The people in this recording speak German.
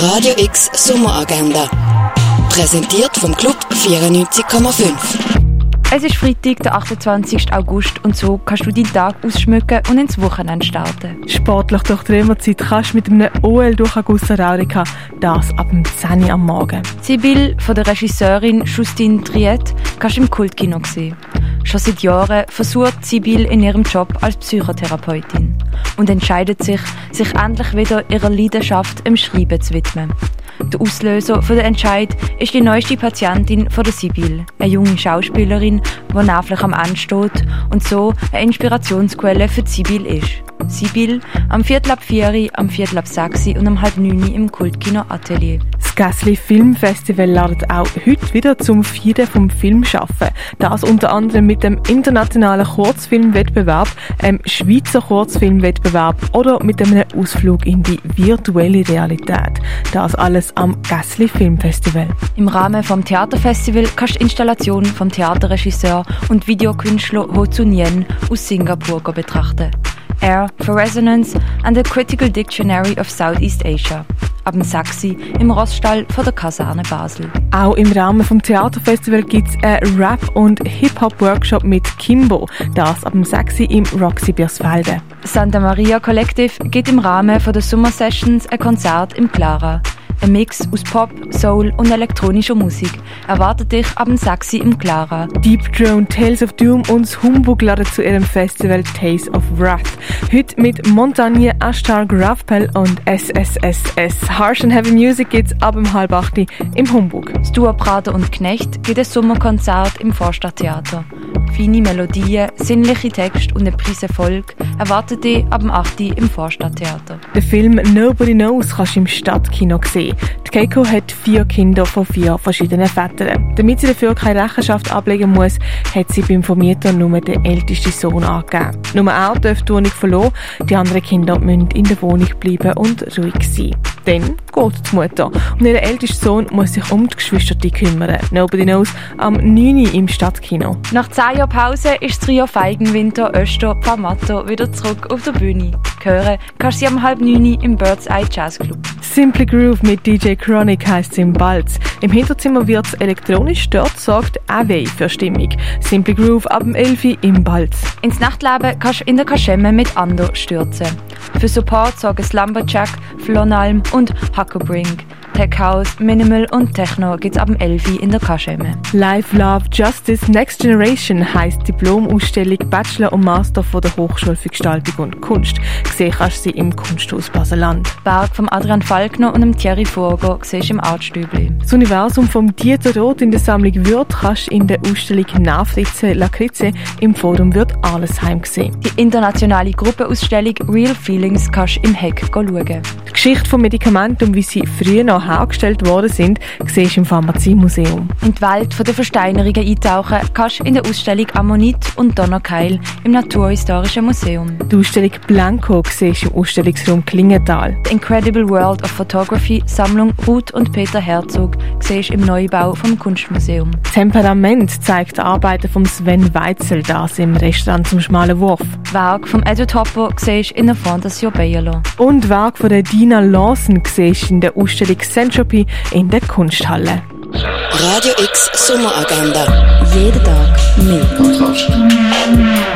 Radio X Sommeragenda. Präsentiert vom Club 94,5. Es ist Freitag, der 28. August und so kannst du deinen Tag ausschmücken und ins Wochenende starten. Sportlich durch die Römerzeit kannst du mit einem OL durch Augusta Raurica, das ab dem 10 Uhr am Morgen. Sibyl von der Regisseurin Justine Triet kannst du im Kultkino sehen. Schon seit Jahren versucht Sibyl in ihrem Job als Psychotherapeutin und entscheidet sich, sich endlich wieder ihrer Leidenschaft im Schreiben zu widmen. Der Auslöser für den Entscheid ist die neueste Patientin von der Sibyl, eine junge Schauspielerin, die nervlich am Ende steht und so eine Inspirationsquelle für Sibyl ist. Sibyl am Viertel ab 4, am Viertel ab 6 und um halb 9 im Kultkino Atelier. Das Gassli Filmfestival ladet auch heute wieder zum Vieren vom Film schaffen. Das unter anderem mit dem internationalen Kurzfilmwettbewerb, einem Schweizer Kurzfilmwettbewerb oder mit einem Ausflug in die virtuelle Realität. Das alles am Gassli Filmfestival. Im Rahmen vom Theaterfestival kannst du Installationen vom Theaterregisseur und Videokünstler Ho Tzu Nien aus Singapur betrachten. Air for Resonance and the Critical Dictionary of Southeast Asia. Ab dem 6. im Roststall von der Kaserne Basel. Auch im Rahmen vom Theaterfestival gibt es einen Rap- und Hip-Hop-Workshop mit Kimbo. Das ab dem 6. im Roxy Biersfelde. Santa Maria Collective gibt im Rahmen von der Summer Sessions ein Konzert im Clara. Ein Mix aus Pop, Soul und elektronischer Musik erwartet dich ab dem 6. im Clara. Deep Drone, Tales of Doom und das Humbug laden zu ihrem Festival Taste of Wrath. Heute mit Montagne, Ashtar, Grafpel und SSSS. Harsh and Heavy Music gibt's ab dem halb 8 im Humbug. Duo Prater und Knecht gibt ein Sommerkonzert im Vorstadttheater. Feine Melodien, sinnliche Texte und eine Prise Volk erwartet dich ab dem 8. im Vorstadttheater. Den Film Nobody Knows kannst du im Stadtkino sehen. Die Keiko hat vier Kinder von vier verschiedenen Vätern. Damit sie dafür keine Rechenschaft ablegen muss, hat sie beim Vermieter nur den ältesten Sohn angegeben. Nur er darf die Wohnung verlassen, die anderen Kinder müssen in der Wohnung bleiben und ruhig sein. Dann geht die Mutter und ihr ältester Sohn muss sich um die Geschwister kümmern. Nobody Knows am 9. Uhr im Stadtkino. Nach 10 Jahren Pause ist das Trio Feigenwinter, Öster, Pamato wieder zurück auf der Bühne. Hören kannst du sie am halb 9 Uhr im Bird's Eye Jazz Club. Simply Groove mit DJ Chronic heisst es im Balz. Im Hinterzimmer wird es elektronisch, dort sorgt Away für Stimmung. Simply Groove ab dem 11 Uhr im Balz. Ins Nachtleben kannst du in der Kaschemme mit Ando stürzen. Für Support sorgen Slumberjack, Flonalm und Huckerbrink. Tech House, Minimal und Techno gibt's ab dem 11 Uhr in der Kaschemme. Life, Love, Justice, Next Generation heisst Diplomausstellung Bachelor und Master von der Hochschule für Gestaltung und Kunst. Gesehen kannst du sie im Kunsthaus Baseland. Berg von Adrian Falkner und dem Thierry Furgo siehst du im Artstübli. Das Universum vom Dieter Roth in der Sammlung Würth kannst du in der Ausstellung Nafritze Lakritze im Forum Würth Allesheim sehen. Die internationale Gruppenausstellung Real Feelings kannst du im Heck schauen. Die Geschichte von Medikamenten und wie sie früher noch hergestellt worden sind, siehst du im Pharmaziemuseum. In die Welt der Versteinerungen eintauchen kannst du in der Ausstellung Ammonit und Donnerkeil im Naturhistorischen Museum. Die Ausstellung Blanco siehst du im Ausstellungsraum Klingenthal. The Incredible World of Photography Sammlung Ruth und Peter Herzog siehst du im Neubau vom Kunstmuseum. Temperament zeigt Arbeiten von Sven Weitzel, das im Restaurant zum Schmalen Wurf. Werk von Edward Hopper siehst du in der Fondation Bayerlo. Und Werk von der Dina Lawson siehst du in der Ausstellung Centropy in der Kunsthalle. Radio X Sommeragenda. Jeden Tag mehr.